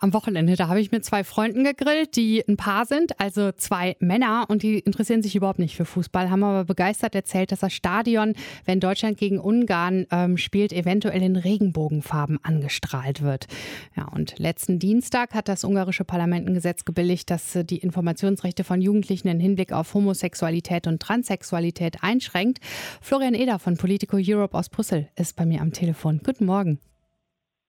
Am Wochenende, da habe ich mit zwei Freunden gegrillt, die ein Paar sind, also zwei Männer und die interessieren sich überhaupt nicht für Fußball, haben aber begeistert erzählt, dass das Stadion, wenn Deutschland gegen Ungarn ähm, spielt, eventuell in Regenbogenfarben angestrahlt wird. Ja, und letzten Dienstag hat das ungarische Parlament ein Gesetz gebilligt, das äh, die Informationsrechte von Jugendlichen im Hinblick auf Homosexualität und Transsexualität einschränkt. Florian Eder von Politico Europe aus Brüssel ist bei mir am Telefon. Guten Morgen.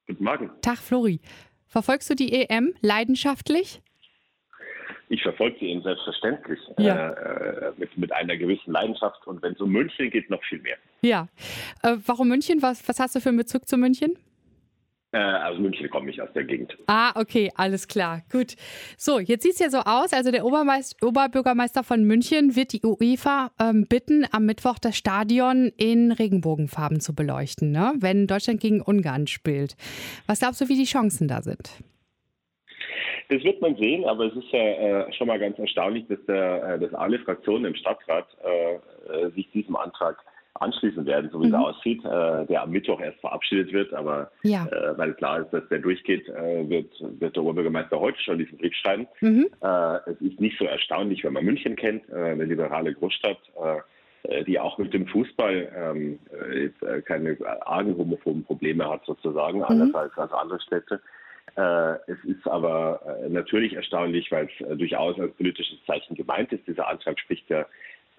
Guten Morgen. Tag, Flori. Verfolgst du die EM leidenschaftlich? Ich verfolge sie eben selbstverständlich Ja. äh, mit, mit einer gewissen Leidenschaft und wenn es um München geht, noch viel mehr. Ja. Äh, warum München? Was, was hast du für einen Bezug zu München? Äh, aus München komme ich aus der Gegend. Ah, okay, alles klar. Gut. So, jetzt sieht es ja so aus. Also der Obermeist Oberbürgermeister von München wird die UEFA ähm, bitten, am Mittwoch das Stadion in Regenbogenfarben zu beleuchten, ne? wenn Deutschland gegen Ungarn spielt. Was glaubst du, wie die Chancen da sind? Das wird man sehen, aber es ist ja äh, schon mal ganz erstaunlich, dass, der, äh, dass alle Fraktionen im Stadtrat äh, äh, sich diesem Antrag anschließen werden, so wie Mhm. es aussieht, äh, der am Mittwoch erst verabschiedet wird. Aber Ja. äh, weil klar ist, dass der durchgeht, äh, wird, wird der Oberbürgermeister heute schon diesen Brief schreiben. Mhm. Äh, es ist nicht so erstaunlich, wenn man München kennt, äh, eine liberale Großstadt, äh, die auch mit dem Fußball ähm, äh, jetzt, keine argen homophoben Probleme hat sozusagen, anders als, als andere Städte. Äh, es ist aber äh, natürlich erstaunlich, weil es äh, durchaus als politisches Zeichen gemeint ist. Dieser Antrag spricht ja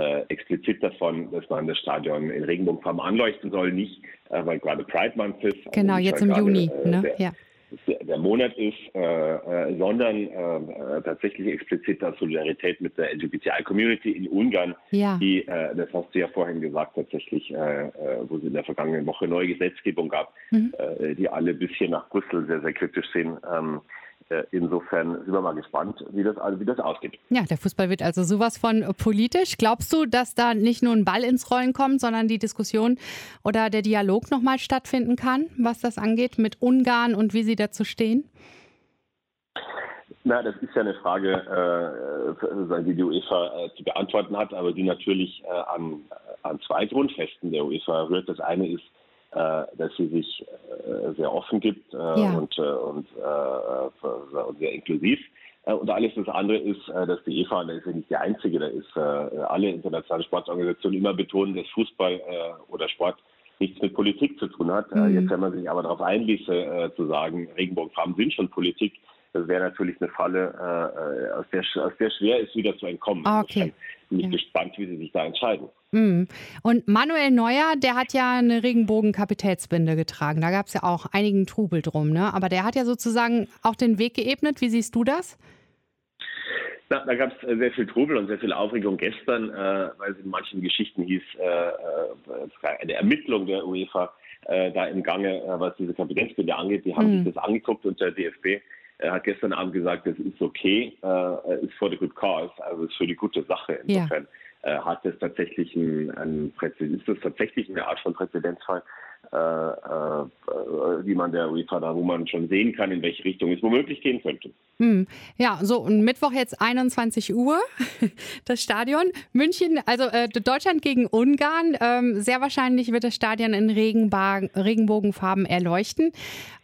äh, explizit davon, dass man das Stadion in Regenbogenfarben anleuchten soll, nicht äh, weil gerade Pride Month ist. also Genau, nicht, jetzt im gerade, Juni. äh, Ne? der, Ja. der, Monat ist, äh, äh, sondern äh, tatsächlich explizit aus Solidarität mit der LGBTI-Community in Ungarn, Ja. die, das hast du ja vorhin gesagt, tatsächlich, wo es in der vergangenen Woche neue Gesetzgebung gab, Mhm. die alle bis hier nach Brüssel sehr, sehr kritisch sehen. Ähm, äh, insofern sind wir mal gespannt, wie das, wie das ausgeht. Ja, der Fußball wird also sowas von politisch. Glaubst du, dass da nicht nur ein Ball ins Rollen kommt, sondern die Diskussion oder der Dialog nochmal stattfinden kann, was das angeht mit Ungarn und wie sie dazu stehen? Na, das ist ja eine Frage, äh, die die UEFA äh, zu beantworten hat, aber die natürlich äh, an, an zwei Grundfesten der UEFA rührt. Das eine ist, äh, dass sie sich äh, sehr offen gibt äh, Ja. und, äh, und, äh, und sehr inklusiv. Äh, und alles das andere ist, äh, dass die EFA, da ist ja nicht die einzige, da ist äh, alle internationalen Sportorganisationen immer betonen, dass Fußball äh, oder Sport nichts mit Politik zu tun hat. Äh, Mhm. Jetzt, wenn man sich aber darauf einließe, äh, zu sagen, Regenbogenfarben sind schon Politik, das wäre natürlich eine Falle, äh, aus, der, aus der schwer ist, wieder zu entkommen. Ah, okay. Insofern bin ich Ja. gespannt, wie sie sich da entscheiden. Mhm. Und Manuel Neuer, der hat ja eine Regenbogen-Kapitätsbinde getragen. Da gab es ja auch einigen Trubel drum, ne? Aber der hat ja sozusagen auch den Weg geebnet. Wie siehst du das? Na, da gab es sehr viel Trubel und sehr viel Aufregung gestern, äh, weil es in manchen Geschichten hieß, äh, äh, eine Ermittlung der UEFA äh, da im Gange, äh, was diese Kapitänsbinde angeht. Die haben Mhm. sich das angeguckt und der DFB äh, hat gestern Abend gesagt, das ist okay, äh, ist for the good cause, also ist für die gute Sache. Ja. Insofern äh, hat das tatsächlich ein, ein ist das tatsächlich eine Art von Präzedenzfall, äh, äh, äh, wie man der UEFA da, wo man schon sehen kann, in welche Richtung es womöglich gehen könnte. Hm. Ja, so und Mittwoch jetzt 21 Uhr, das Stadion. München, also äh, Deutschland gegen Ungarn. Ähm, sehr wahrscheinlich wird das Stadion in Regenbogenfarben erleuchten.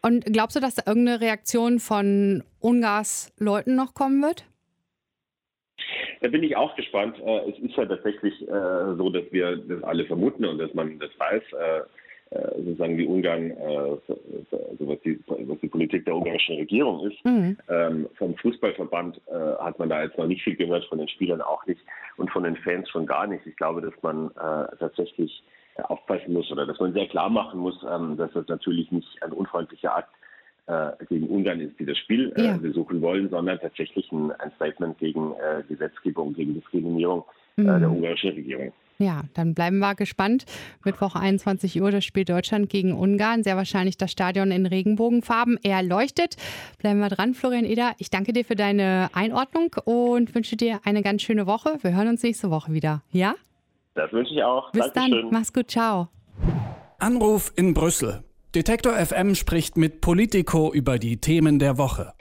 Und glaubst du, dass da irgendeine Reaktion von Ungars Leuten noch kommen wird? Da bin ich auch gespannt. Äh, Es ist ja tatsächlich äh, so, dass wir das alle vermuten und dass man das weiß. Äh, sozusagen wie Ungarn, äh, so- so- also was die, was die Politik der ungarischen Regierung ist. Mhm. Ähm, vom Fußballverband äh, hat man da jetzt noch nicht viel gehört, von den Spielern auch nicht und von den Fans schon gar nicht. Ich glaube, dass man äh, tatsächlich aufpassen muss oder dass man sehr klar machen muss, ähm, dass das natürlich nicht ein unfreundlicher Akt äh, gegen Ungarn ist, die das Spiel Ja. besuchen wollen, sondern tatsächlich ein, ein Statement gegen Gesetzgebung, gegen Diskriminierung Mhm. der ungarischen Regierung. Ja, dann bleiben wir gespannt. Mittwoch 21 Uhr das Spiel Deutschland gegen Ungarn. Sehr wahrscheinlich das Stadion in Regenbogenfarben erleuchtet. Bleiben wir dran, Florian Eder. Ich danke dir für deine Einordnung und wünsche dir eine ganz schöne Woche. Wir hören uns nächste Woche wieder. Ja? Das wünsche ich auch. Bis Dankeschön. dann. Mach's gut. Ciao. Anruf in Brüssel. Detektor FM spricht mit Politico über die Themen der Woche.